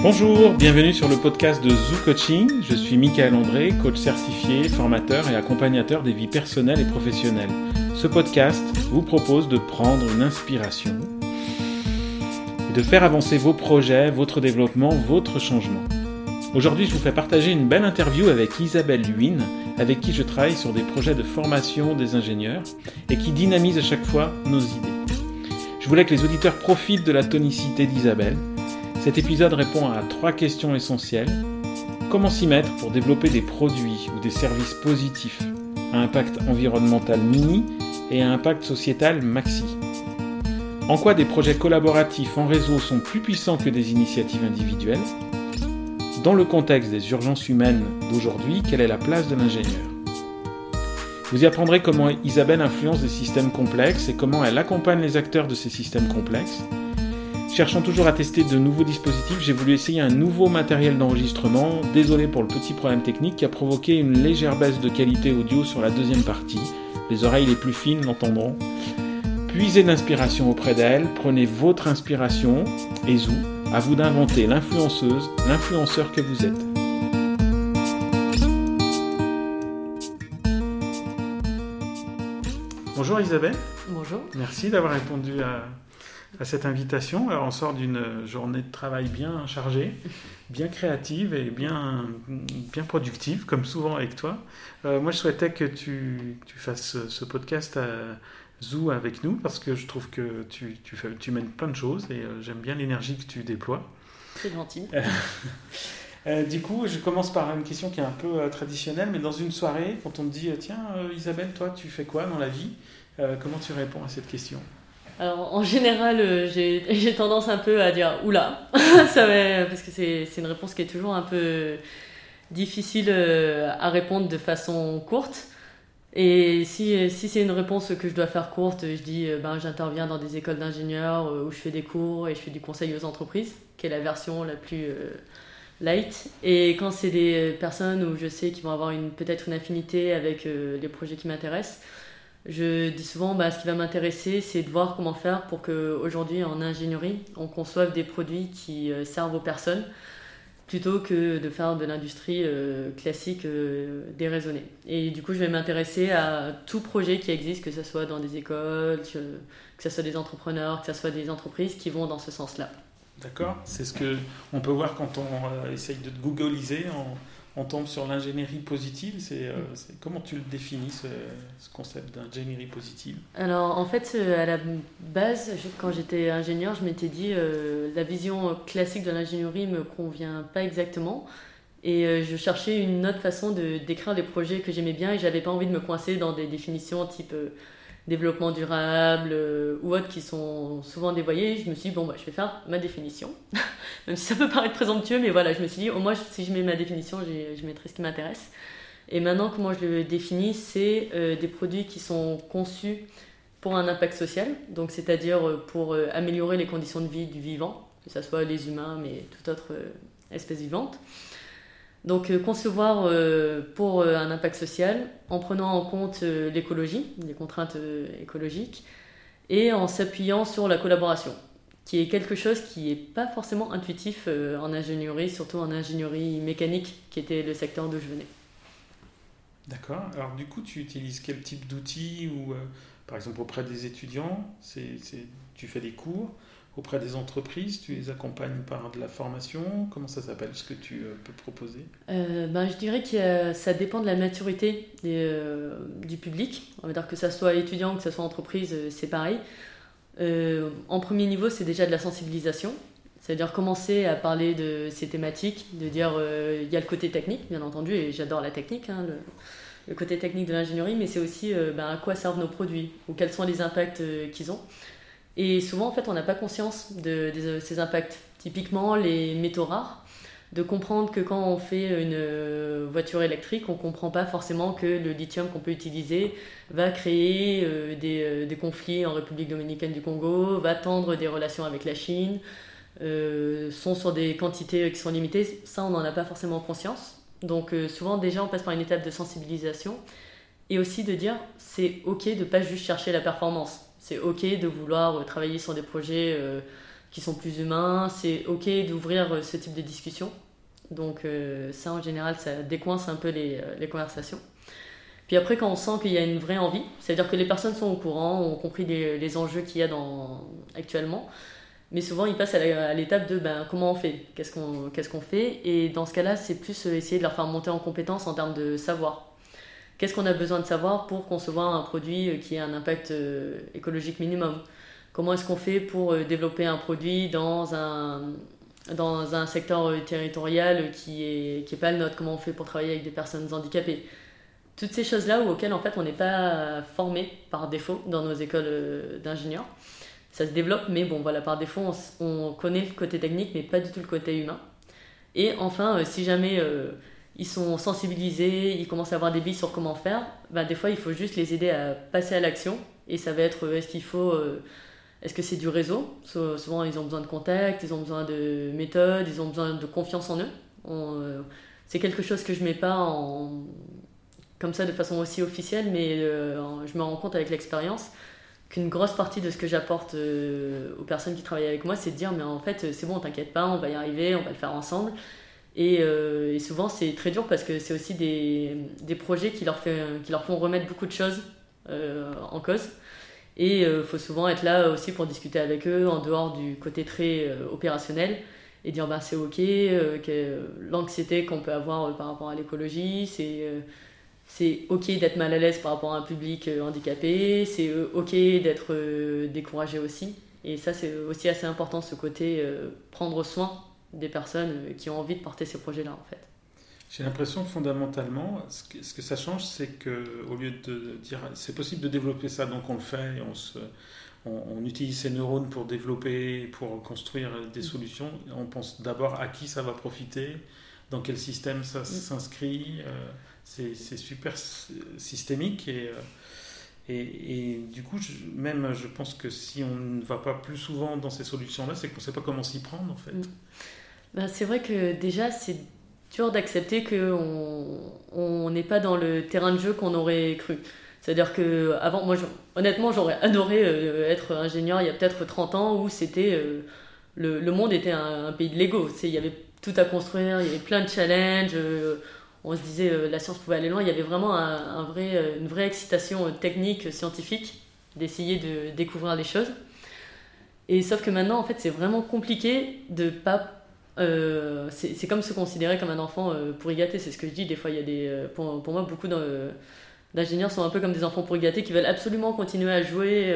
Bonjour, bienvenue sur le podcast de Zoo Coaching. Je suis Michael André, coach certifié, formateur et accompagnateur des vies personnelles et professionnelles. Ce podcast vous propose de prendre une inspiration et de faire avancer vos projets, votre développement, votre changement. Aujourd'hui, je vous fais partager une belle interview avec Isabelle Luyne, avec qui je travaille sur des projets de formation des ingénieurs et qui dynamise à chaque fois nos idées. Je voulais que les auditeurs profitent de la tonicité d'Isabelle cet épisode répond à trois questions essentielles. Comment s'y mettre pour développer des produits ou des services positifs à impact environnemental mini et à impact sociétal maxi? En quoi des projets collaboratifs en réseau sont plus puissants que des initiatives individuelles? Dans le contexte des urgences humaines d'aujourd'hui, quelle est la place de l'ingénieur? Vous y apprendrez comment Isabelle influence des systèmes complexes et comment elle accompagne les acteurs de ces systèmes complexes Cherchant toujours à tester de nouveaux dispositifs, j'ai voulu essayer un nouveau matériel d'enregistrement. Désolé pour le petit problème technique qui a provoqué une légère baisse de qualité audio sur la deuxième partie. Les oreilles les plus fines l'entendront. Puisez l'inspiration auprès d'elle, prenez votre inspiration et zou, à vous d'inventer l'influenceuse, l'influenceur que vous êtes. Bonjour Isabelle. Bonjour. Merci d'avoir répondu à, à cette invitation. Alors, on sort d'une journée de travail bien chargée, bien créative et bien, bien productive, comme souvent avec toi. Euh, moi, je souhaitais que tu, tu, fasses ce podcast à Zoo avec nous parce que je trouve que tu, tu, fais, tu mènes plein de choses et euh, j'aime bien l'énergie que tu déploies. C'est gentil. Euh, du coup, je commence par une question qui est un peu traditionnelle, mais dans une soirée, quand on te dit Tiens, Isabelle, toi, tu fais quoi dans la vie? Comment tu réponds à cette question? Alors, en général, euh, j'ai tendance un peu à dire oula, parce que c'est une réponse qui est toujours un peu difficile euh, à répondre de façon courte. Et si, si c'est une réponse que je dois faire courte, je dis euh, ben, j'interviens dans des écoles d'ingénieurs où je fais des cours et je fais du conseil aux entreprises, qui est la version la plus light. Et quand c'est des personnes où je sais qu'ils vont avoir peut-être une affinité avec les projets qui m'intéressent, je dis souvent, bah, ce qui va m'intéresser, c'est de voir comment faire pour qu'aujourd'hui, en ingénierie, on conçoive des produits qui euh, servent aux personnes, plutôt que de faire de l'industrie euh, classique euh, déraisonnée. Et du coup, je vais m'intéresser à tout projet qui existe, que ce soit dans des écoles, que ce soit des entrepreneurs, que ce soit des entreprises qui vont dans ce sens-là. D'accord C'est ce que on peut voir quand on essaye de googliser on tombe sur l'ingénierie positive. C'est, euh, comment tu le définis, ce, concept d'ingénierie positive? Alors, en fait, euh, à la base, quand j'étais ingénieur, je m'étais dit euh, la vision classique de l'ingénierie me convient pas exactement. Et je cherchais une autre façon de décrire les projets que j'aimais bien et j'avais pas envie de me coincer dans des définitions type développement durable euh, ou autres qui sont souvent dévoyés, je me suis dit, bon, bah, je vais faire ma définition. Même si ça peut paraître présomptueux, mais voilà, je me suis dit, au moins, si je mets ma définition, je mettrai ce qui m'intéresse. Et maintenant, comment je le définis C'est euh, des produits qui sont conçus pour un impact social, donc c'est-à-dire euh, pour améliorer les conditions de vie du vivant, que ce soit les humains, mais toute autre espèce vivante. Donc euh, concevoir euh, pour euh, un impact social en prenant en compte l'écologie, les contraintes écologiques, et en s'appuyant sur la collaboration, qui est quelque chose qui n'est pas forcément intuitif en ingénierie, surtout en ingénierie mécanique, qui était le secteur d'où je venais. D'accord. Alors du coup, tu utilises quel type d'outils ou par exemple auprès des étudiants, tu fais des cours? Auprès des entreprises Tu les accompagnes par de la formation Comment ça s'appelle ce que tu euh, peux proposer? Euh, ben, Je dirais que ça dépend de la maturité euh, du public. On va dire que ça soit étudiant, que ça soit entreprise, c'est pareil. en premier niveau, c'est déjà de la sensibilisation. C'est-à-dire commencer à parler de ces thématiques, de dire il y a le côté technique, bien entendu, et j'adore la technique, hein, le, côté technique de l'ingénierie, mais c'est aussi ben, à quoi servent nos produits ou quels sont les impacts qu'ils ont. Et souvent, en fait, on n'a pas conscience de, ces impacts. Typiquement, les métaux rares, de comprendre que quand on fait une euh, voiture électrique, on ne comprend pas forcément que le lithium qu'on peut utiliser va créer euh, euh, des, conflits en République dominicaine du Congo, va tendre des relations avec la Chine, sont sur des quantités qui sont limitées. Ça, on n'en a pas forcément conscience. Donc souvent, déjà, on passe par une étape de sensibilisation et aussi de dire c'est ok de pas juste chercher la performance c'est ok de vouloir euh, travailler sur des projets euh, qui sont plus humains. C'est ok d'ouvrir ce type de discussion. Donc ça, en général, ça décoince un peu les, conversations. Puis après, quand on sent qu'il y a une vraie envie, c'est-à-dire que les personnes sont au courant, ont compris les, enjeux qu'il y a dans, actuellement, mais souvent ils passent à l'étape de ben, comment on fait, qu'est-ce qu'on qu'est-ce qu'on fait, et dans ce cas-là, c'est plus euh, essayer de leur faire monter en compétence en termes de savoir. Qu'est-ce qu'on a besoin de savoir pour concevoir un produit euh, qui ait un impact euh, écologique minimum? Comment est-ce qu'on fait pour développer un produit dans un, dans un secteur territorial qui n'est qui est pas le nôtre? Comment on fait pour travailler avec des personnes handicapées? Toutes ces choses-là auxquelles en fait on n'est pas formé par défaut dans nos écoles euh, d'ingénieurs. Ça se développe, mais bon voilà, par défaut on, connaît le côté technique, mais pas du tout le côté humain. Et enfin, euh, si jamais euh, ils sont sensibilisés, ils commencent à avoir des billes sur comment faire, bah, des fois il faut juste les aider à passer à l'action. Et ça va être est-ce qu'il faut. est-ce que c'est du réseau? Souvent, ils ont besoin de contacts, ils ont besoin de méthodes, ils ont besoin de confiance en eux. c'est quelque chose que je mets pas en, comme ça de façon aussi officielle, mais euh, je me rends compte avec l'expérience qu'une grosse partie de ce que j'apporte euh, aux personnes qui travaillent avec moi, c'est de dire mais en fait c'est bon, t'inquiète pas, on va y arriver, on va le faire ensemble. Et, euh, souvent c'est très dur parce que c'est aussi des, des, projets qui leur, fait, qui leur font remettre beaucoup de choses en cause. Et il faut souvent être là aussi pour discuter avec eux en dehors du côté très opérationnel et dire bah, c'est ok, que l'anxiété qu'on peut avoir par rapport à l'écologie, c'est c'est ok d'être mal à l'aise par rapport à un public euh, handicapé, c'est euh, ok d'être euh, découragé aussi. Et ça, c'est aussi assez important, ce côté prendre soin des personnes qui ont envie de porter ces projets-là, en fait. J'ai l'impression fondamentalement, ce que, ce que ça change, c'est que au lieu de dire c'est possible de développer ça, donc on le fait on, se, on, utilise ces neurones pour développer, pour construire des mm. solutions, on pense d'abord à qui ça va profiter, dans quel système ça mm. s'inscrit c'est super systémique et, euh, et, et, du coup, même je pense que si on ne va pas plus souvent dans ces solutions-là, c'est qu'on ne sait pas comment s'y prendre en fait. Ben, c'est vrai que déjà, c'est dur d'accepter qu'on n'est pas dans le terrain de jeu qu'on aurait cru. C'est-à-dire que avant, moi, honnêtement, j'aurais adoré euh, être ingénieur il y a peut-être 30 ans où c'était euh, le, le, monde était un, pays de Lego. Il y avait tout à construire, il y avait plein de challenges on se disait euh, la science pouvait aller loin. Il y avait vraiment un, vrai, euh, une vraie excitation euh, technique, scientifique, d'essayer de découvrir les choses. Et sauf que maintenant, en fait, c'est vraiment compliqué de pas. C'est comme se considérer comme un enfant pour y gâter. C'est ce que je dis. Des fois, il y a des. pour, pour moi, beaucoup d'ingénieurs sont un peu comme des enfants pour y qui veulent absolument continuer à jouer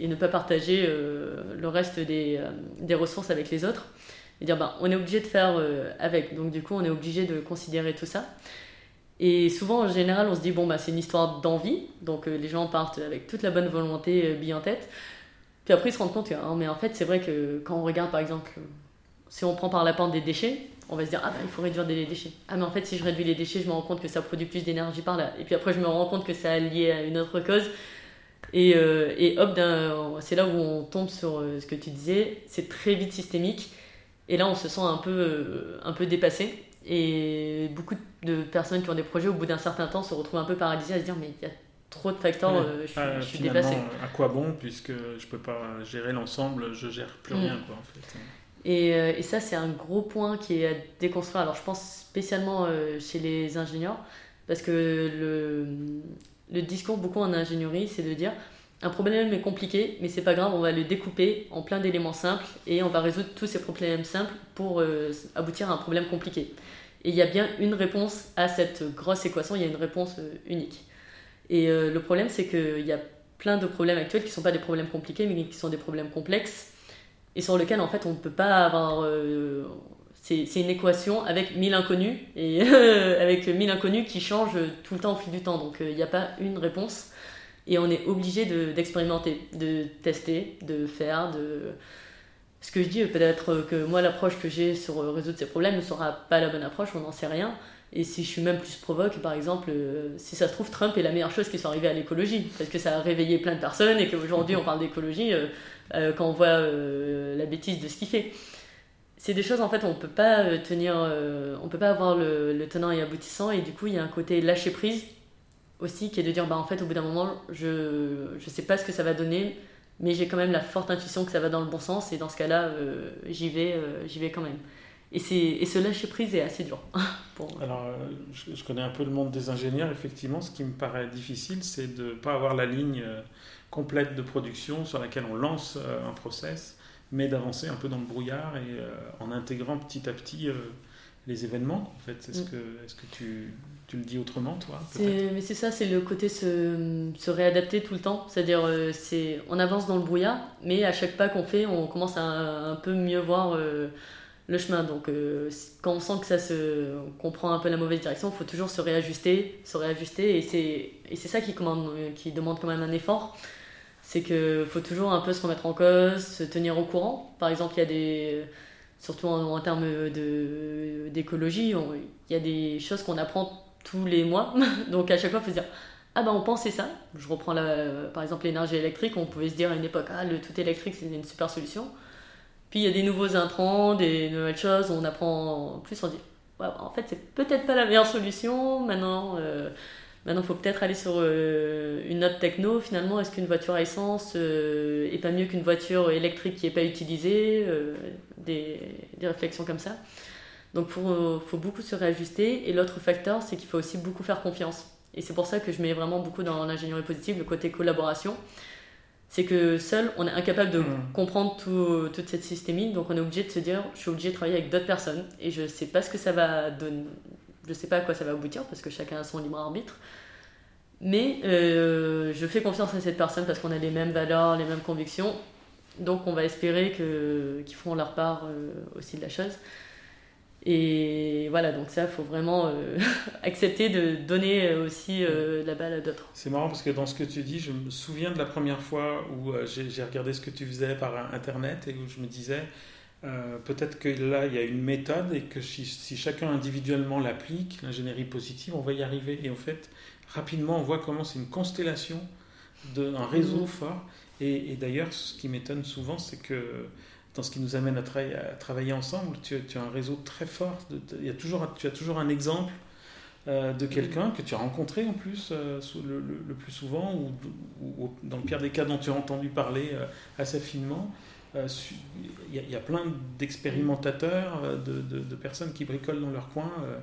et, ne pas partager le reste des, des ressources avec les autres et dire ben, on est obligé de faire euh, avec. Donc du coup, on est obligé de considérer tout ça. Et souvent, en général, on se dit bon, bah, c'est une histoire d'envie. Donc euh, les gens partent avec toute la bonne volonté, euh, bille en tête. Puis après, ils se rendent compte que, hein, mais en fait, c'est vrai que quand on regarde par exemple, si on prend par la pente des déchets, on va se dire ah ben il faut réduire les déchets. Ah mais en fait, si je réduis les déchets, je me rends compte que ça produit plus d'énergie par là. Et puis après, je me rends compte que ça est lié à une autre cause. Et, et hop, c'est là où on tombe sur ce que tu disais, c'est très vite systémique. Et là, on se sent un peu, euh, un peu dépassé. Et beaucoup de personnes qui ont des projets, au bout d'un certain temps, se retrouvent un peu paralysées à se dire Mais il y a trop de facteurs, euh, je, suis, ah, dépassé. À quoi bon, puisque je ne peux pas gérer l'ensemble, je gère plus mm. rien, quoi, en fait. Et, euh, et ça, c'est un gros point qui est à déconstruire. Alors, je pense spécialement chez les ingénieurs, parce que le, discours, beaucoup en ingénierie, c'est de dire un problème est compliqué, mais c'est pas grave, on va le découper en plein d'éléments simples et on va résoudre tous ces problèmes simples pour euh, aboutir à un problème compliqué. Et il y a bien une réponse à cette grosse équation, il y a une réponse euh, unique. Et euh, le problème, c'est qu'il y a plein de problèmes actuels qui ne sont pas des problèmes compliqués, mais qui sont des problèmes complexes et sur lesquels en fait on ne peut pas avoir. c'est une équation avec mille inconnus et avec mille inconnus qui changent tout le temps au fil du temps. Donc il n'y a pas une réponse. Et on est obligé d'expérimenter, de, tester, de faire, de... Ce que je dis, peut-être que moi, l'approche que j'ai sur résoudre ces problèmes ne sera pas la bonne approche, on n'en sait rien. Et si je suis même plus provoque, par exemple, euh, si ça se trouve, Trump est la meilleure chose qui soit arrivée à l'écologie, parce que ça a réveillé plein de personnes et qu'aujourd'hui on parle d'écologie euh, euh, quand on voit la bêtise de ce qu'il fait. C'est des choses en fait on peut pas tenir, on peut pas avoir le, tenant et aboutissant et du coup il y a un côté lâcher prise aussi, qui est de dire, bah, en fait, au bout d'un moment, je ne sais pas ce que ça va donner, mais j'ai quand même la forte intuition que ça va dans le bon sens, et dans ce cas-là, j'y vais, j'y vais quand même. Et, et ce lâcher prise est assez dur. Alors, je, je, connais un peu le monde des ingénieurs, effectivement, ce qui me paraît difficile, c'est de ne pas avoir la ligne complète de production sur laquelle on lance un process mais d'avancer un peu dans le brouillard et euh, en intégrant petit à petit euh, les événements. En fait, est-ce mm. que, est-ce que tu, tu, le dis autrement, toi Mais c'est ça, c'est le côté se, se, réadapter tout le temps. C'est-à-dire, euh, c'est, on avance dans le brouillard, mais à chaque pas qu'on fait, on commence à un, peu mieux voir le chemin. Donc, quand on sent que ça se, qu'on prend un peu la mauvaise direction, il faut toujours se réajuster, se réajuster, et c'est, et c'est ça qui, commande, qui demande quand même un effort c'est qu'il faut toujours un peu se remettre en cause, se tenir au courant. Par exemple, il y a des, surtout en, termes de, d'écologie, il y a des choses qu'on apprend tous les mois. Donc à chaque fois, il faut se dire Ah ben on pensait ça. Je reprends la, par exemple l'énergie électrique, on pouvait se dire à une époque Ah le tout électrique c'est une super solution. Puis il y a des nouveaux intrants, des nouvelles choses, on apprend plus, on dit En fait, c'est peut-être pas la meilleure solution. Maintenant. Euh, Maintenant, il faut peut-être aller sur euh, une autre techno. Finalement, est-ce qu'une voiture à essence euh, est pas mieux qu'une voiture électrique qui n'est pas utilisée euh, des, des, réflexions comme ça? Donc, il faut, faut, beaucoup se réajuster. Et l'autre facteur, c'est qu'il faut aussi beaucoup faire confiance. Et c'est pour ça que je mets vraiment beaucoup dans l'ingénierie positive le côté collaboration. C'est que seul, on est incapable de mmh. comprendre tout, toute cette systémie. Donc, on est obligé de se dire je suis obligé de travailler avec d'autres personnes. Et je ne sais pas ce que ça va donner je sais pas à quoi ça va aboutir parce que chacun a son libre arbitre. Mais euh, je fais confiance à cette personne parce qu'on a les mêmes valeurs, les mêmes convictions. Donc on va espérer qu'ils feront leur part euh, aussi de la chose. Et voilà, donc ça, il faut vraiment euh, accepter de donner aussi la balle à d'autres. C'est marrant parce que dans ce que tu dis, je me souviens de la première fois où j'ai regardé ce que tu faisais par Internet et où je me disais, euh, peut-être que là, il y a une méthode et que si, chacun individuellement l'applique, l'ingénierie positive, on va y arriver. Et en fait, rapidement, on voit comment c'est une constellation d'un réseau mmh. fort. Et, d'ailleurs, ce qui m'étonne souvent, c'est que dans ce qui nous amène à, travailler ensemble, tu, as un réseau très fort. il y a toujours, tu as toujours un exemple euh, de quelqu'un que tu as rencontré en plus euh, le, plus souvent, ou, ou, dans le pire des cas dont tu as entendu parler assez finement. Euh, il y, a plein d'expérimentateurs, euh, de, personnes qui bricolent dans leur coin. Euh,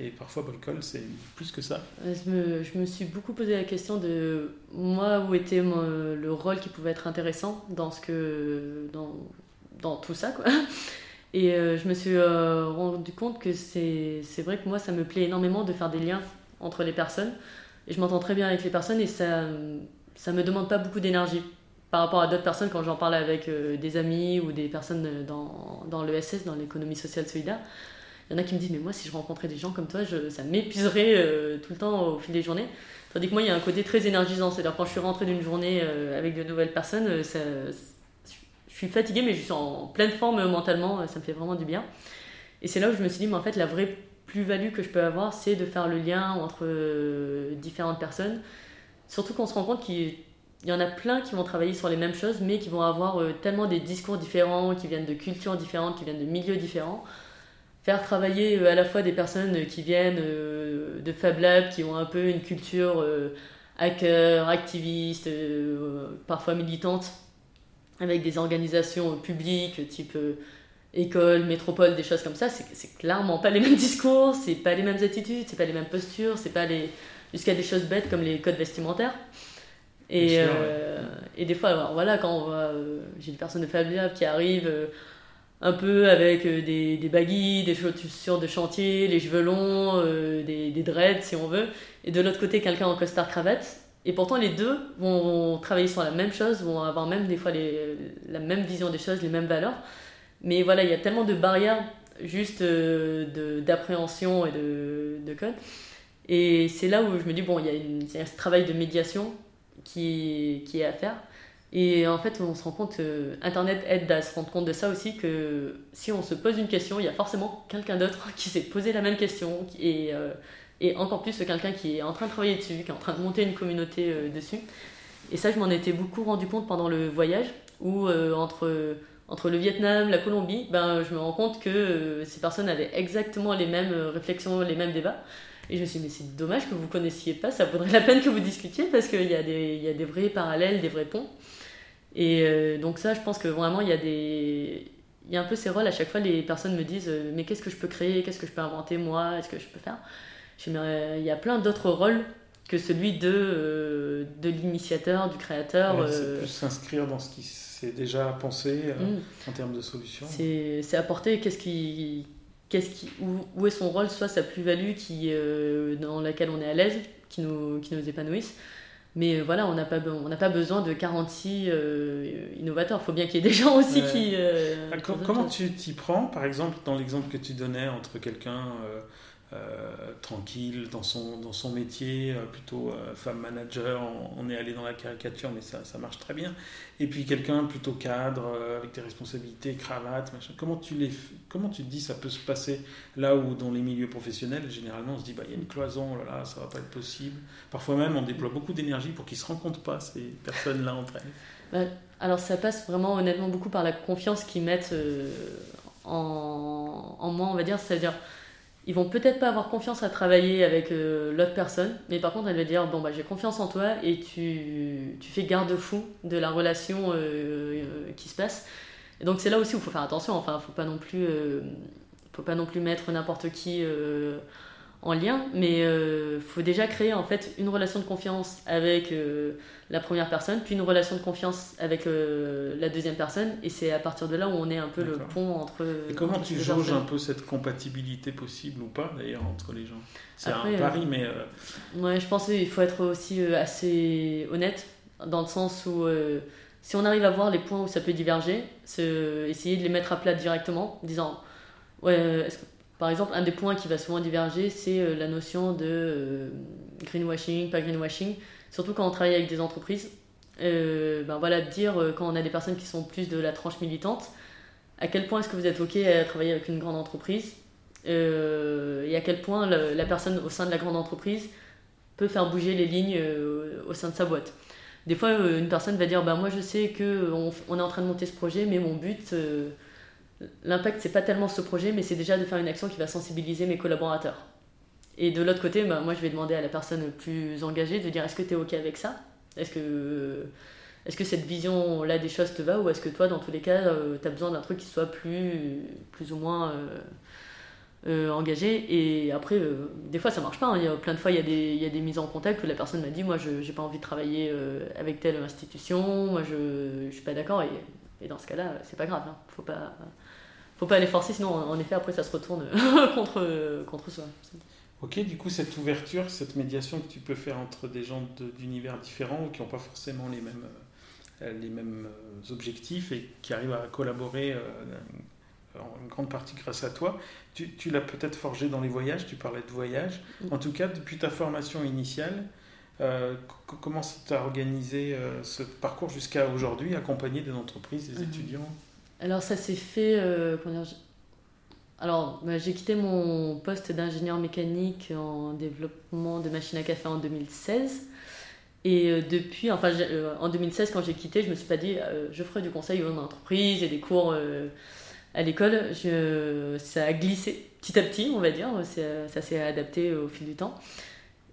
et parfois, bricole, c'est plus que ça. Je me, suis beaucoup posé la question de moi, où était le rôle qui pouvait être intéressant dans, ce que, dans, tout ça. Quoi. Et je me suis rendu compte que c'est vrai que moi, ça me plaît énormément de faire des liens entre les personnes. Et je m'entends très bien avec les personnes et ça ne me demande pas beaucoup d'énergie par rapport à d'autres personnes, quand j'en parle avec euh, des amis ou des personnes euh, dans, dans l'ESS, dans l'économie sociale solidaire, il y en a qui me disent Mais moi, si je rencontrais des gens comme toi, ça m'épuiserait euh, tout le temps au fil des journées. Tandis que moi, il y a un côté très énergisant. C'est-à-dire, quand je suis rentrée d'une journée avec de nouvelles personnes, ça, je suis fatiguée, mais je suis en pleine forme mentalement, ça me fait vraiment du bien. Et c'est là où je me suis dit Mais en fait, la vraie plus-value que je peux avoir, c'est de faire le lien entre différentes personnes. Surtout qu'on se rend compte qu'il il y en a plein qui vont travailler sur les mêmes choses, mais qui vont avoir euh, tellement des discours différents, qui viennent de cultures différentes, qui viennent de milieux différents. Faire travailler euh, à la fois des personnes qui viennent euh, de Fab Lab, qui ont un peu une culture hacker, activiste, parfois militante, avec des organisations publiques type école, métropole, des choses comme ça, c'est clairement pas les mêmes discours, c'est pas les mêmes attitudes, c'est pas les mêmes postures, c'est pas les jusqu'à des choses bêtes comme les codes vestimentaires. Et, euh, et des fois, voilà, quand on voit, euh, j'ai des personnes de Fabia qui arrivent euh, un peu avec des, des baguilles, des chaussures de chantier, les cheveux longs, des, des dreads si on veut, et de l'autre côté quelqu'un en costard cravate. Et pourtant les deux vont, travailler sur la même chose, vont avoir même des fois les, la même vision des choses, les mêmes valeurs. Mais voilà, il y a tellement de barrières juste d'appréhension et de, de, code. Et c'est là où je me dis, bon, il y a, une, il y a ce travail de médiation qui, qui est à faire. Et en fait, on se rend compte, euh, Internet aide à se rendre compte de ça aussi, que si on se pose une question, il y a forcément quelqu'un d'autre qui s'est posé la même question, et, euh, et encore plus quelqu'un qui est en train de travailler dessus, qui est en train de monter une communauté euh, dessus. Et ça, je m'en étais beaucoup rendu compte pendant le voyage, où entre, entre le Vietnam, la Colombie, ben, je me rends compte que ces personnes avaient exactement les mêmes réflexions, les mêmes débats. Et je me suis dit, mais c'est dommage que vous ne connaissiez pas, ça vaudrait la peine que vous discutiez parce qu'il y, a des, y a des vrais parallèles, des vrais ponts. Et donc ça, je pense que vraiment, il y a des... Il y a un peu ces rôles, à chaque fois, les personnes me disent Mais qu'est-ce que je peux créer? Qu'est-ce que je peux inventer, moi? Est-ce que je peux faire? Je Il y a plein d'autres rôles que celui de, de l'initiateur, du créateur. c'est plus s'inscrire dans ce qui s'est déjà pensé mm. en termes de solutions. C'est apporter qu'est-ce qui qu'est-ce qui, où, est son rôle, soit sa plus-value qui, euh, dans laquelle on est à l'aise, qui nous, qui nous épanouisse. Mais euh, voilà, on n'a pas, on pas besoin de 46 euh, innovateurs. Il faut bien qu'il y ait des gens aussi qui. Ah, comment tu t'y prends, par exemple, dans l'exemple que tu donnais entre quelqu'un euh, tranquille dans son, dans son métier, euh, plutôt euh, femme manager, on, est allé dans la caricature, mais ça, ça marche très bien. Et puis quelqu'un plutôt cadre, avec des responsabilités, cravate, machin. Comment tu, les, comment tu te dis ça peut se passer là où dans les milieux professionnels, généralement on se dit, bah, il y a une cloison, oh là, là, ça va pas être possible. Parfois même on déploie beaucoup d'énergie pour qu'ils se rencontrent pas, ces personnes-là entre elles. Bah, alors ça passe vraiment honnêtement beaucoup par la confiance qu'ils mettent en, en moi, on va dire, c'est-à-dire ils vont peut-être pas avoir confiance à travailler avec euh, l'autre personne, mais par contre, elle va dire Bon, bah, j'ai confiance en toi et tu, tu fais garde-fou de la relation euh, euh, qui se passe. Donc, c'est là aussi où il faut faire attention. Enfin, faut pas faut pas non plus mettre n'importe qui en lien, mais il euh, faut déjà créer en fait une relation de confiance avec euh, la première personne, puis une relation de confiance avec euh, la deuxième personne, et c'est à partir de là où on est un peu le pont entre. Et comment tu jauges un peu cette compatibilité possible ou pas d'ailleurs entre les gens? C'est un pari, mais. Ouais, je pense qu'il faut être aussi assez honnête, dans le sens où si on arrive à voir les points où ça peut diverger, essayer de les mettre à plat directement, en disant ouais, est-ce que par exemple, un des points qui va souvent diverger, c'est euh, la notion de euh, greenwashing, pas greenwashing, surtout quand on travaille avec des entreprises. Euh, ben voilà, dire quand on a des personnes qui sont plus de la tranche militante, à quel point est-ce que vous êtes OK à travailler avec une grande entreprise? Et à quel point la, personne au sein de la grande entreprise peut faire bouger les lignes au sein de sa boîte? Des fois, une personne va dire bah, Moi, je sais qu'on on est en train de monter ce projet, mais mon but l'impact, c'est pas tellement ce projet, mais c'est déjà de faire une action qui va sensibiliser mes collaborateurs. Et de l'autre côté, bah, moi, je vais demander à la personne plus engagée de dire est-ce que tu es OK avec ça? Est-ce que, est que cette vision-là des choses te va Ou est-ce que toi, dans tous les cas, euh, tu as besoin d'un truc qui soit plus, plus ou moins euh, euh, engagé? Et après, des fois, ça marche pas. Hein. Il y a, plein de fois, il y, a des, il y a des mises en contact où la personne m'a dit moi, je n'ai pas envie de travailler avec telle institution, moi, je ne suis pas d'accord. Et, et, dans ce cas-là, c'est pas grave. Hein. Faut pas faut pas les forcer, sinon en effet après ça se retourne contre, contre soi. Ok, du coup cette ouverture, cette médiation que tu peux faire entre des gens d'univers différents ou qui n'ont pas forcément les mêmes, euh, les mêmes euh, objectifs et qui arrivent à collaborer euh, en grande partie grâce à toi, tu, tu l'as peut-être forgé dans les voyages, tu parlais de voyage. Mm. En tout cas, depuis ta formation initiale, comment tu as organisé ce parcours jusqu'à aujourd'hui, accompagner des entreprises, des mm. étudiants? Alors ça s'est fait... Euh, alors bah, j'ai quitté mon poste d'ingénieur mécanique en développement de machines à café en 2016. Et euh, depuis, enfin euh, en 2016 quand j'ai quitté, je me suis pas dit je ferai du conseil aux entreprises et des cours à l'école. Ça a glissé petit à petit, on va dire. Ça s'est adapté au fil du temps.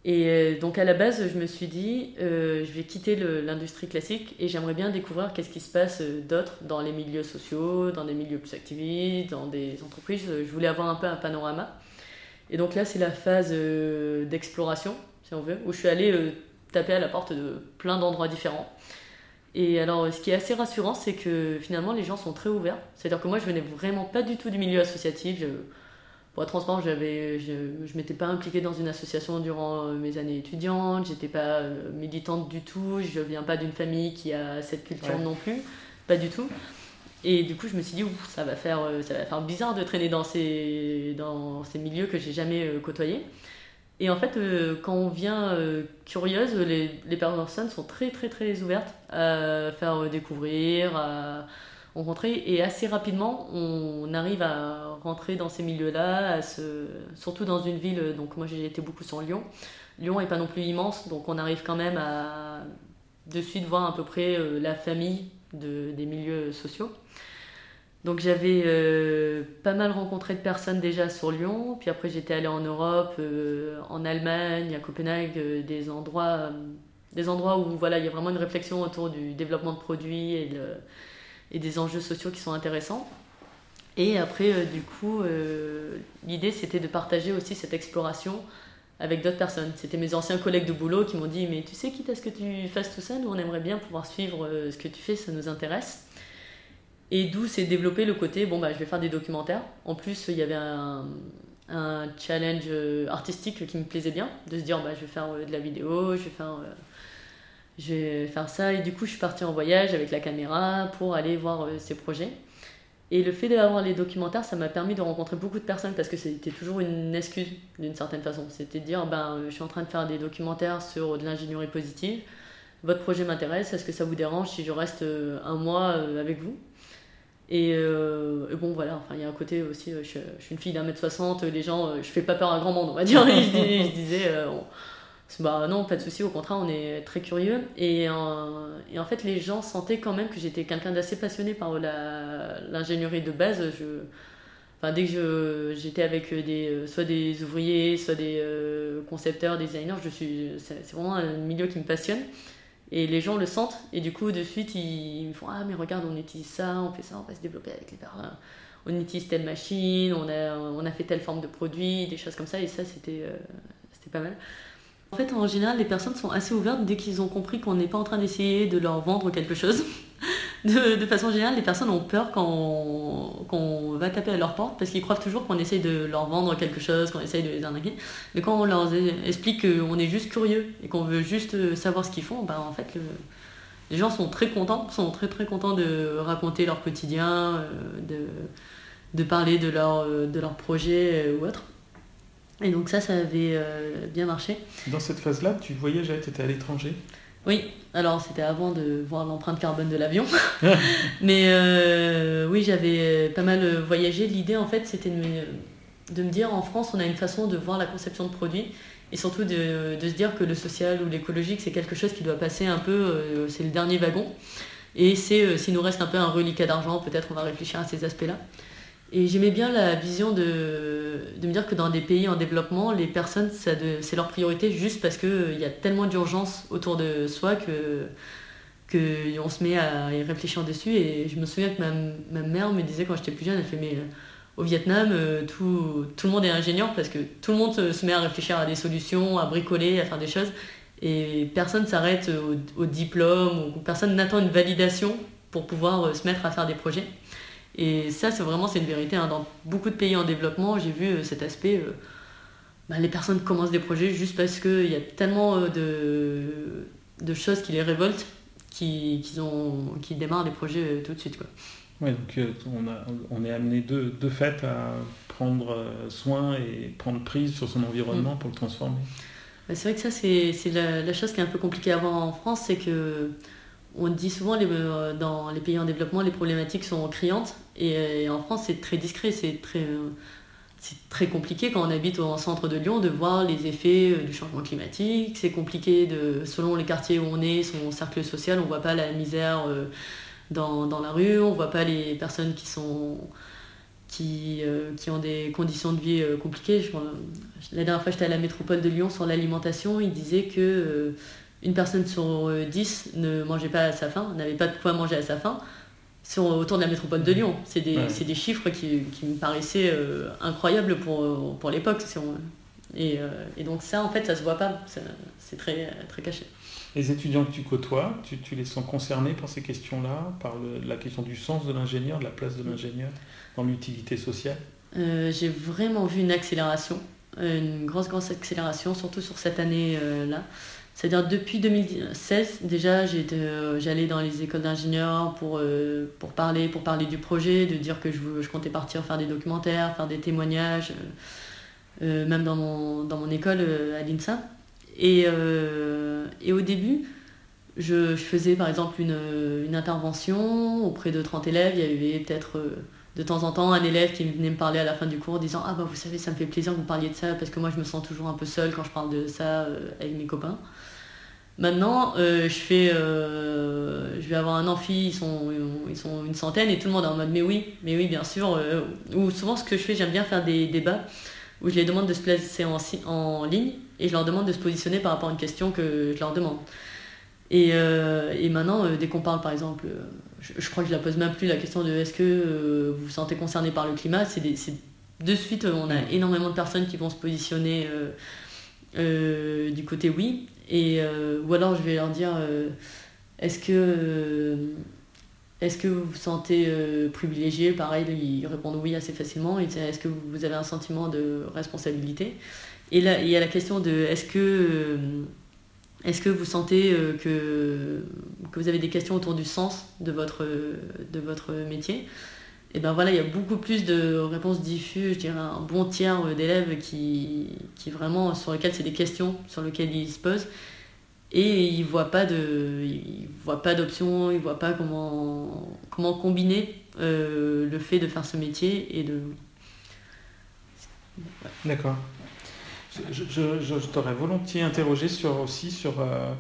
Et euh, donc à la base, je me suis dit, euh, je vais quitter l'industrie classique et j'aimerais bien découvrir qu'est-ce qui se passe euh, d'autre dans les milieux sociaux, dans des milieux plus activistes, dans des entreprises. Je voulais avoir un peu un panorama. Et donc là, c'est la phase d'exploration, si on veut, où je suis allée taper à la porte de plein d'endroits différents. Et alors, ce qui est assez rassurant, c'est que finalement, les gens sont très ouverts. C'est-à-dire que moi, je venais vraiment pas du tout du milieu associatif. Pour être transparent, j'avais, je ne m'étais pas impliquée dans une association durant euh, mes années étudiantes, j'étais pas euh, militante du tout, je viens pas d'une famille qui a cette culture non plus, pas du tout. Et du coup, je me suis dit, ça va faire, euh, ça va faire bizarre de traîner dans ces, dans ces milieux que j'ai jamais côtoyés. Et en fait, quand on vient curieuse, les, les, personnes sont très très très ouvertes à faire découvrir, à, rencontrer et assez rapidement on arrive à rentrer dans ces milieux-là, surtout dans une ville, donc moi j'ai été beaucoup sur Lyon. Lyon est pas non plus immense, donc on arrive quand même à de suite voir à peu près euh, la famille de, des milieux sociaux. Donc j'avais euh, pas mal rencontré de personnes déjà sur Lyon, puis après j'étais allée en Europe, euh, en Allemagne, à Copenhague, des endroits des endroits où voilà, il y a vraiment une réflexion autour du développement de produits et, et des enjeux sociaux qui sont intéressants. Et après, euh, du coup, euh, l'idée c'était de partager aussi cette exploration avec d'autres personnes. C'était mes anciens collègues de boulot qui m'ont dit Mais tu sais, quitte à ce que tu fasses tout ça, nous on aimerait bien pouvoir suivre euh, ce que tu fais, ça nous intéresse. Et d'où s'est développé le côté Bon, bah je vais faire des documentaires. En plus, il y avait un, un challenge artistique qui me plaisait bien, de se dire bah, Je vais faire de la vidéo, je vais faire. Je vais faire ça et du coup je suis partie en voyage avec la caméra pour aller voir ces projets. Et le fait d'avoir les documentaires, ça m'a permis de rencontrer beaucoup de personnes parce que c'était toujours une excuse d'une certaine façon. C'était de dire, ben, je suis en train de faire des documentaires sur de l'ingénierie positive, votre projet m'intéresse, est-ce que ça vous dérange si je reste euh, un mois euh, avec vous? Euh, et, bon, voilà, enfin, il y a un côté aussi, je, suis une fille d'un mètre soixante, les gens, je fais pas peur à grand monde, on va dire. bah non, pas de souci, au contraire, on est très curieux. Et, et, en fait, les gens sentaient quand même que j'étais quelqu'un d'assez passionné par l'ingénierie de base. Je, enfin, dès que j'étais avec des, soit des ouvriers, soit des euh, concepteurs, designers, c'est vraiment un milieu qui me passionne. Et les gens le sentent, et du coup, de suite, ils me font Ah, mais regarde, on utilise ça, on fait ça, on va se développer avec les personnes. On utilise telle machine, on a, on a fait telle forme de produit, des choses comme ça, et ça, c'était euh, pas mal. En fait, en général, les personnes sont assez ouvertes dès qu'ils ont compris qu'on n'est pas en train d'essayer de leur vendre quelque chose. De, façon générale, les personnes ont peur quand on, va taper à leur porte parce qu'ils croient toujours qu'on essaye de leur vendre quelque chose, qu'on essaye de les arnaquer. Mais quand on leur explique qu'on est juste curieux et qu'on veut juste savoir ce qu'ils font, bah en fait, les gens sont très contents, sont très très contents de raconter leur quotidien, euh, de, de parler de leur, de leur projet euh, ou autre. Et donc ça, ça avait euh, bien marché. Dans cette phase-là, tu voyageais, tu étais à l'étranger? Oui, alors c'était avant de voir l'empreinte carbone de l'avion. Mais euh, oui, j'avais pas mal voyagé. L'idée, en fait, c'était de me, de me dire, en France, on a une façon de voir la conception de produits. Et surtout de, de se dire que le social ou l'écologique, c'est quelque chose qui doit passer un peu, euh, c'est le dernier wagon. Et c'est, s'il nous reste un peu un reliquat d'argent, peut-être on va réfléchir à ces aspects-là. Et j'aimais bien la vision de, de, me dire que dans des pays en développement, les personnes, c'est leur priorité juste parce qu'il euh, y a tellement d'urgence autour de soi que qu'on se met à y réfléchir dessus. Et je me souviens que ma, ma mère me disait quand j'étais plus jeune, elle fait mais euh, au Vietnam, euh, tout, tout, le monde est ingénieur parce que tout le monde se met à réfléchir à des solutions, à bricoler, à faire des choses. Et personne s'arrête au, au, diplôme, ou personne n'attend une validation pour pouvoir se mettre à faire des projets. Et ça, c'est vraiment c'est une vérité. Hein. Dans beaucoup de pays en développement, j'ai vu euh, cet aspect. Euh, bah, les personnes commencent des projets juste parce qu'il y a tellement euh, de, de, choses qui les révoltent qu'ils qui démarrent des projets tout de suite. Quoi. Ouais, donc on, a, on est amené de, de fait à prendre soin et prendre prise sur son environnement mm. pour le transformer. Bah, c'est vrai que ça, c'est la, la, chose qui est un peu compliquée à voir en France, c'est que on dit souvent les, dans les pays en développement, les problématiques sont criantes, et, en France, c'est très discret, c'est très, c'est très compliqué quand on habite au centre de Lyon de voir les effets euh, du changement climatique. C'est compliqué, de, selon les quartiers où on est, son cercle social, on ne voit pas la misère euh, dans, dans, la rue, on ne voit pas les personnes qui sont qui, euh, qui, ont des conditions de vie compliquées. La dernière fois, j'étais à la métropole de Lyon sur l'alimentation. Il disait que une personne sur dix ne mangeait pas à sa faim, n'avait pas de quoi manger à sa faim sur, autour de la métropole de Lyon. C'est des, des, chiffres qui, qui, me paraissaient euh, incroyables pour, pour l'époque. Et, euh, et, donc ça, en fait, ça se voit pas. C'est très, très caché. Les étudiants que tu côtoies, tu, tu les sens concernés par ces questions-là, par la question du sens de l'ingénieur, de la place de l'ingénieur dans l'utilité sociale? Euh, J'ai vraiment vu une accélération, une grosse, grosse accélération, surtout sur cette année-là. C'est-à-dire depuis 2016, déjà, euh, j'allais dans les écoles d'ingénieurs pour, euh, pour, parler, pour parler du projet, de dire que je, je comptais partir faire des documentaires, faire des témoignages, euh, même dans mon, dans mon école à l'INSA. Et, et, au début, je, je, faisais par exemple une, une, intervention auprès de 30 élèves. Il y avait peut-être de temps en temps un élève qui venait me parler à la fin du cours disant Ah bah vous savez, ça me fait plaisir que vous parliez de ça parce que moi je me sens toujours un peu seule quand je parle de ça avec mes copains. Maintenant, euh, je fais, euh, je vais avoir un amphi, ils sont, une centaine et tout le monde est en mode mais oui, mais oui, bien sûr. Euh, ou souvent, ce que je fais, j'aime bien faire des débats où je les demande de se placer en, en ligne et je leur demande de se positionner par rapport à une question que je leur demande. Et, et maintenant, dès qu'on parle par exemple, je, crois que je la pose même plus la question de est-ce que vous vous sentez concerné par le climat, c'est de suite, on a énormément de personnes qui vont se positionner du côté oui. Et, ou alors je vais leur dire est-ce que est-ce que vous vous sentez euh, privilégié? Pareil, ils répondent oui assez facilement. Est-ce que vous avez un sentiment de responsabilité? Et là, il y a la question de est-ce que, euh, est que vous sentez euh, que, que vous avez des questions autour du sens de votre, de votre métier? Et ben voilà, il y a beaucoup plus de réponses diffuses, je dirais un bon tiers d'élèves qui, qui vraiment, sur lesquels c'est des questions sur lesquelles ils se posent. Et ils voient pas de ils voient pas d'option ils voient pas comment comment combiner euh, le fait de faire ce métier et de d'accord je, je, t'aurais volontiers interrogé sur aussi sur euh,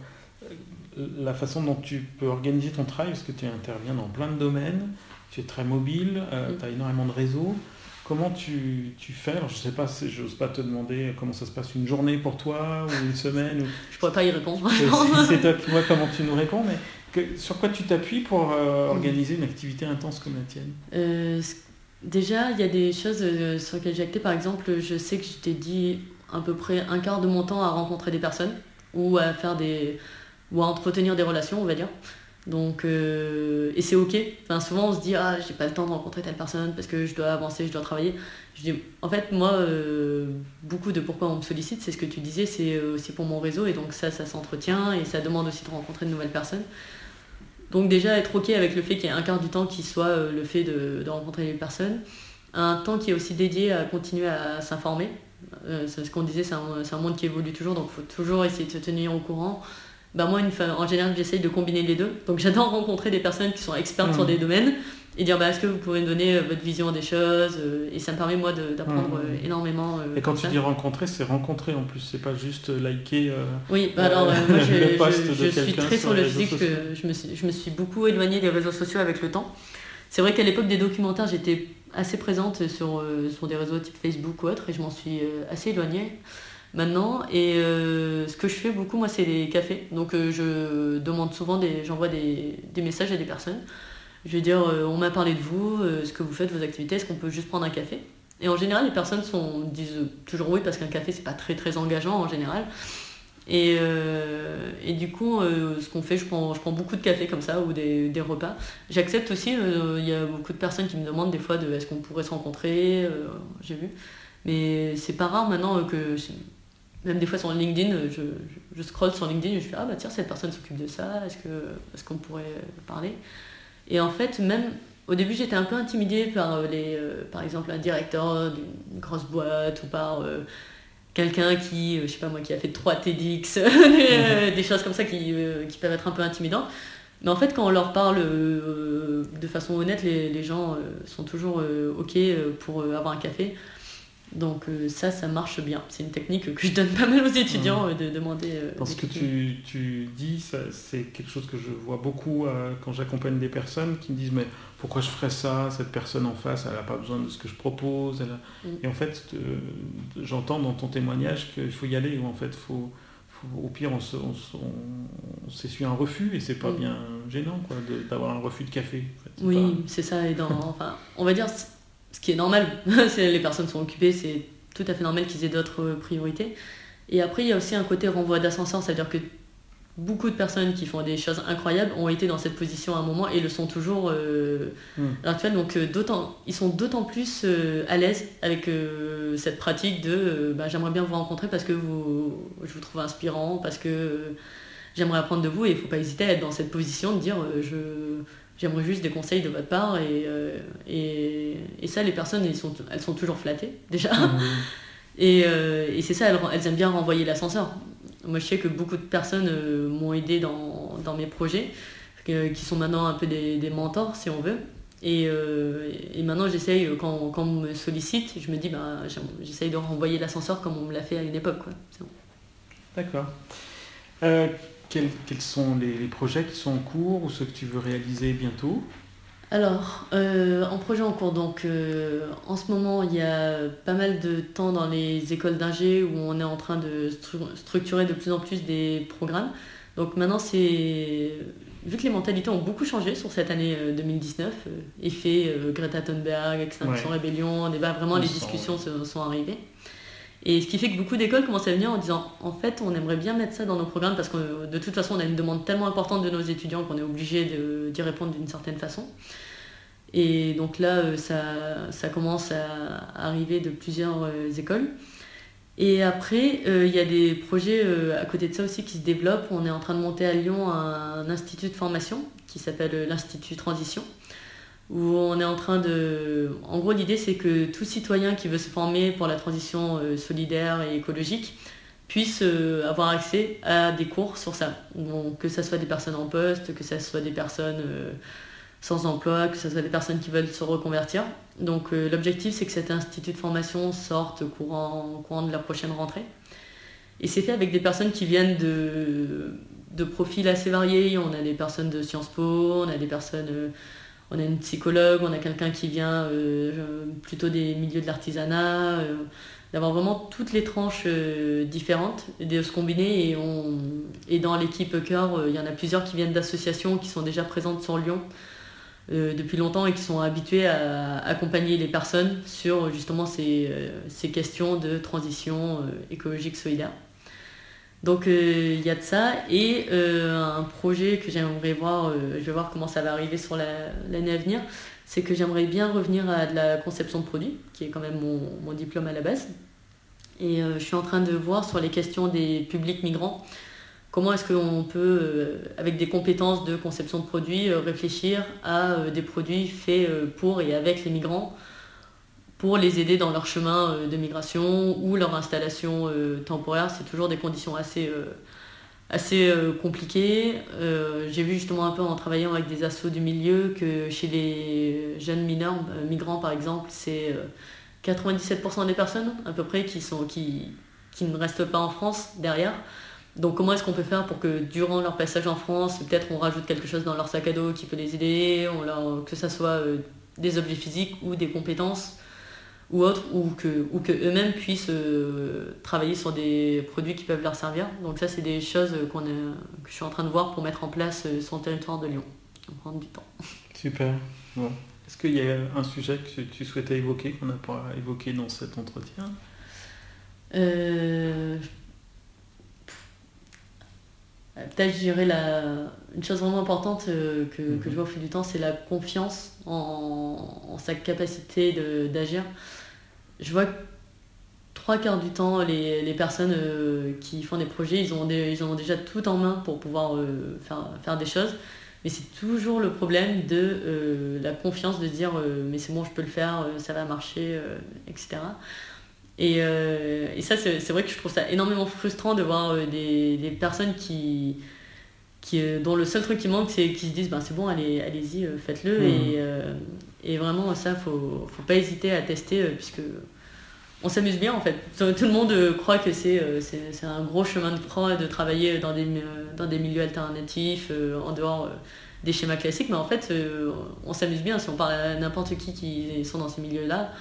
la façon dont tu peux organiser ton travail parce que tu interviens dans plein de domaines tu es très mobile euh, mm. tu as énormément de réseaux Comment tu, tu fais? Alors, je sais pas, je n'ose pas te demander comment ça se passe une journée pour toi ou une semaine. Ou... Je pourrais pas y répondre. c'est toi qui vois comment tu nous réponds, mais que, sur quoi tu t'appuies pour euh, organiser une activité intense comme la tienne? Euh, Déjà, il y a des choses sur lesquelles j'ai acté. Par exemple, je sais que je t'ai dit à peu près un quart de mon temps à rencontrer des personnes ou à faire des ou à entretenir des relations, on va dire. Donc, euh, et c'est ok. Enfin, souvent on se dit, ah, j'ai pas le temps de rencontrer telle personne parce que je dois avancer, je dois travailler. Je dis, en fait, moi, euh, beaucoup de pourquoi on me sollicite, c'est ce que tu disais, c'est aussi pour mon réseau et donc ça, ça s'entretient et ça demande aussi de rencontrer de nouvelles personnes. Donc, déjà, être ok avec le fait qu'il y ait un quart du temps qui soit euh, le fait de, de, rencontrer les personnes, un temps qui est aussi dédié à continuer à s'informer. C'est ce qu'on disait, c'est un, un, monde qui évolue toujours, donc il faut toujours essayer de se tenir au courant bah moi, une en général, j'essaye de combiner les deux. Donc j'adore rencontrer des personnes qui sont expertes sur mmh. des domaines et dire bah, est-ce que vous pouvez me donner euh, votre vision des choses euh, et ça me permet moi d'apprendre mmh. euh, énormément et quand tu dis rencontrer c'est rencontrer en plus c'est pas juste liker oui bah alors moi je, suis très sur, le physique je me, suis, je me suis beaucoup éloignée des réseaux sociaux avec le temps c'est vrai qu'à l'époque des documentaires j'étais assez présente sur, sur des réseaux type Facebook ou autre et je m'en suis assez éloignée maintenant. Et euh, ce que je fais beaucoup, moi, c'est les cafés. Donc, euh, je demande souvent, des, j'envoie des, des, messages à des personnes. Je vais dire, euh, on m'a parlé de vous, ce que vous faites, vos activités, est-ce qu'on peut juste prendre un café? Et en général, les personnes sont, disent toujours oui, parce qu'un café, c'est pas très très engageant en général. Et, et, du coup, ce qu'on fait, je prends, je prends beaucoup de café comme ça ou des, des repas. J'accepte aussi, il y a beaucoup de personnes qui me demandent des fois de est-ce qu'on pourrait se rencontrer, j'ai vu. Mais c'est pas rare maintenant que même des fois sur LinkedIn, je, je, scroll sur LinkedIn et je fais Ah bah tiens, cette personne s'occupe de ça, est-ce qu'on est pourrait parler? Et en fait, même au début, j'étais un peu intimidée par, euh, les, euh, par exemple, un directeur d'une grosse boîte ou par euh, quelqu'un qui, je sais pas moi, qui a fait 3 TEDx, des, choses comme ça qui, qui, peuvent être un peu intimidantes. Mais en fait, quand on leur parle de façon honnête, les, les gens sont toujours OK pour avoir un café. Donc euh, ça, ça marche bien. C'est une technique que je donne pas mal aux étudiants euh, de demander. Euh, Parce que tu, tu dis, c'est quelque chose que je vois beaucoup quand j'accompagne des personnes qui me disent mais pourquoi je ferais ça Cette personne en face, elle n'a pas besoin de ce que je propose. Mm. Et en fait, j'entends dans ton témoignage qu'il faut y aller ou en fait, faut, au pire, on, s'essuie un refus et c'est pas mm. bien gênant quoi, d'avoir un refus de café. oui, c'est ça. Et dans, enfin, on va dire ce qui est normal, les personnes sont occupées, c'est tout à fait normal qu'ils aient d'autres priorités. Et après, il y a aussi un côté renvoi d'ascenseur, c'est-à-dire que beaucoup de personnes qui font des choses incroyables ont été dans cette position à un moment et le sont toujours euh, hmm. à l'actuel. Donc euh, d'autant, ils sont d'autant plus euh, à l'aise avec cette pratique de bah, j'aimerais bien vous rencontrer parce que vous, je vous trouve inspirant, parce que j'aimerais apprendre de vous et il ne faut pas hésiter à être dans cette position de dire je J'aimerais juste des conseils de votre part. Et, euh, et, et, ça, les personnes, elles sont, elles sont toujours flattées, déjà. Mmh. Et, euh, et c'est ça, elles, elles, aiment bien renvoyer l'ascenseur. Moi, je sais que beaucoup de personnes euh, m'ont aidé dans, dans, mes projets, qui sont maintenant un peu des, des mentors, si on veut. Et, et maintenant, j'essaye, quand, quand, on me sollicite, je me dis, bah, j'essaye de renvoyer l'ascenseur comme on me l'a fait à une époque. D'accord quels, sont les, projets qui sont en cours ou ceux que tu veux réaliser bientôt alors, euh, en projet en cours, donc euh, en ce moment, il y a pas mal de temps dans les écoles d'ingé où on est en train de structurer de plus en plus des programmes. Donc maintenant, c'est vu que les mentalités ont beaucoup changé sur cette année 2019, effet Greta Thunberg, Extinction Rébellion, débat, vraiment les discussions sont arrivées. Et ce qui fait que beaucoup d'écoles commencent à venir en disant en fait, on aimerait bien mettre ça dans nos programmes parce que de toute façon, on a une demande tellement importante de nos étudiants qu'on est obligé d'y répondre d'une certaine façon. Et donc là, euh, ça, commence à arriver de plusieurs euh, écoles. Et après, euh, il y a des projets à côté de ça aussi qui se développent. On est en train de monter à Lyon un institut de formation qui s'appelle l'Institut Transition où on est en train de... En gros, l'idée, c'est que tout citoyen qui veut se former pour la transition euh, solidaire et écologique puisse euh, avoir accès à des cours sur ça. que ce soit des personnes en poste, que ce soit des personnes euh, sans emploi, que ce soit des personnes qui veulent se reconvertir. Donc l'objectif, c'est que cet institut de formation sorte courant, courant de la prochaine rentrée. Et c'est fait avec des personnes qui viennent de, de profils assez variés. On a des personnes de Sciences Po, on a des personnes on a une psychologue, on a quelqu'un qui vient euh, plutôt des milieux de l'artisanat, euh, d'avoir vraiment toutes les tranches euh, différentes, de se combiner. Et, et dans l'équipe cœur, il y en a plusieurs qui viennent d'associations qui sont déjà présentes sur Lyon depuis longtemps et qui sont habituées à accompagner les personnes sur justement ces questions de transition écologique solidaire. Donc euh, il y a de ça et euh, un projet que j'aimerais voir, euh, je vais voir comment ça va arriver sur l'année à venir, c'est que j'aimerais bien revenir à de la conception de produits, qui est quand même mon, diplôme à la base. Et je suis en train de voir sur les questions des publics migrants, comment est-ce qu'on peut, avec des compétences de conception de produits, réfléchir à des produits faits pour et avec les migrants pour les aider dans leur chemin euh, de migration ou leur installation euh, temporaire. C'est toujours des conditions assez, euh, assez compliquées. J'ai vu justement un peu en travaillant avec des assos du milieu que chez les jeunes mineurs, migrants par exemple, c'est 97% des personnes à peu près qui, sont, qui, qui ne restent pas en France derrière. Donc comment est-ce qu'on peut faire pour que durant leur passage en France, peut-être on rajoute quelque chose dans leur sac à dos qui peut les aider, que ce soit des objets physiques ou des compétences ou autre, ou que, ou que eux-mêmes puissent euh, travailler sur des produits qui peuvent leur servir. Donc ça, c'est des choses qu'on que je suis en train de voir pour mettre en place euh, sur le territoire de Lyon. Ça va prendre du temps. Super. Est-ce qu'il y a un sujet que tu souhaitais évoquer, qu'on n'a pas évoqué dans cet entretien? Euh, Peut-être, je dirais, la... une chose vraiment importante que, que, mhm. je vois au fil du temps, c'est la confiance en, en sa capacité d'agir je vois que trois quarts du temps, les, les personnes euh, qui font des projets, ils ont, des, ils ont déjà tout en main pour pouvoir euh, faire, faire des choses. Mais c'est toujours le problème de euh, la confiance, de dire mais c'est bon, je peux le faire, ça va marcher, etc. Et, et ça, c'est vrai que je trouve ça énormément frustrant de voir des, des, personnes qui, qui, dont le seul truc qui manque, c'est qu'ils se disent ben, c'est bon, allez, allez-y, faites-le. Mmh. Et, et vraiment, ça, il faut, faut pas hésiter à tester, euh, puisque on s'amuse bien en fait. Tout le monde euh, croit que euh, c'est un gros chemin de croix de travailler dans des, dans des milieux alternatifs, en dehors des schémas classiques, mais en fait, on s'amuse bien. Si on parle à n'importe qui qui sont dans ces milieux-là,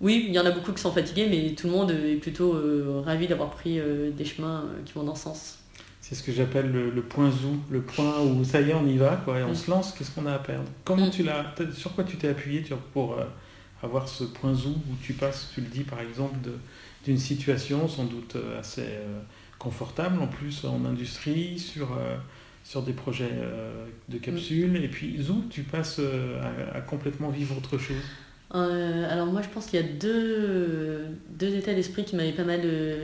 oui, il y en a beaucoup qui sont fatigués, mais tout le monde est plutôt ravi d'avoir pris des chemins qui vont dans ce sens. C'est ce que j'appelle le, point zou, le point où ça y est, on y va, quoi, et on mm. se lance, qu'est-ce qu'on a à perdre? Comment mm. tu l'as, sur quoi tu t'es appuyé pour euh, avoir ce point zou où tu passes, tu le dis par exemple, d'une situation sans doute euh, assez euh, confortable, en plus en industrie, sur, sur des projets de capsules, mm. et puis zou, tu passes à, complètement vivre autre chose? Alors moi je pense qu'il y a deux, deux états d'esprit qui m'avaient pas mal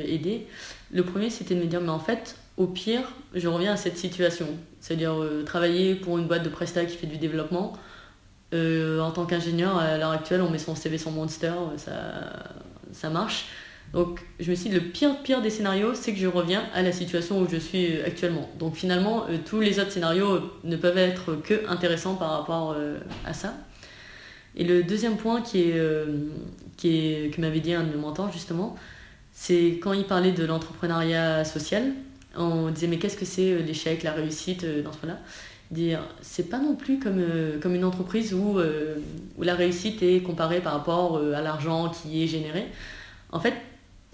aidé. Le premier c'était de me dire mais en fait au pire, je reviens à cette situation. C'est-à-dire euh, travailler pour une boîte de Presta qui fait du développement. Euh, en tant qu'ingénieur, à l'heure actuelle, on met son CV sur Monster, euh, ça, ça marche. Donc je me suis dit, le pire, pire des scénarios, c'est que je reviens à la situation où je suis actuellement. Donc finalement, tous les autres scénarios ne peuvent être que intéressants par rapport à ça. Et le deuxième point qui est, qui est, que m'avait dit un de mes mentors justement, c'est quand il parlait de l'entrepreneuriat social, on disait mais qu'est-ce que c'est euh, l'échec, la réussite euh, dans ce là Dire c'est pas non plus comme, euh, comme une entreprise où, où la réussite est comparée par rapport à l'argent qui est généré. En fait,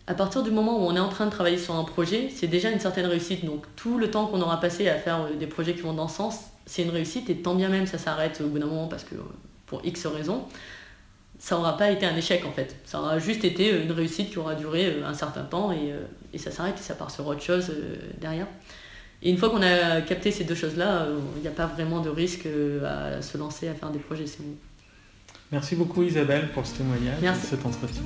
à partir du moment où on est en train de travailler sur un projet, c'est déjà une certaine réussite. Donc tout le temps qu'on aura passé à faire des projets qui vont dans ce sens, c'est une réussite. Et tant bien même ça s'arrête au bout d'un moment parce que pour X raisons, ça n'aura pas été un échec en fait. Ça aura juste été une réussite qui aura duré un certain temps et, et ça s'arrête et ça part sur autre chose derrière. Et une fois qu'on a capté ces deux choses-là, il n'y a pas vraiment de risque à se lancer à faire des projets. Merci beaucoup Isabelle pour ce témoignage, Merci. cet entretien.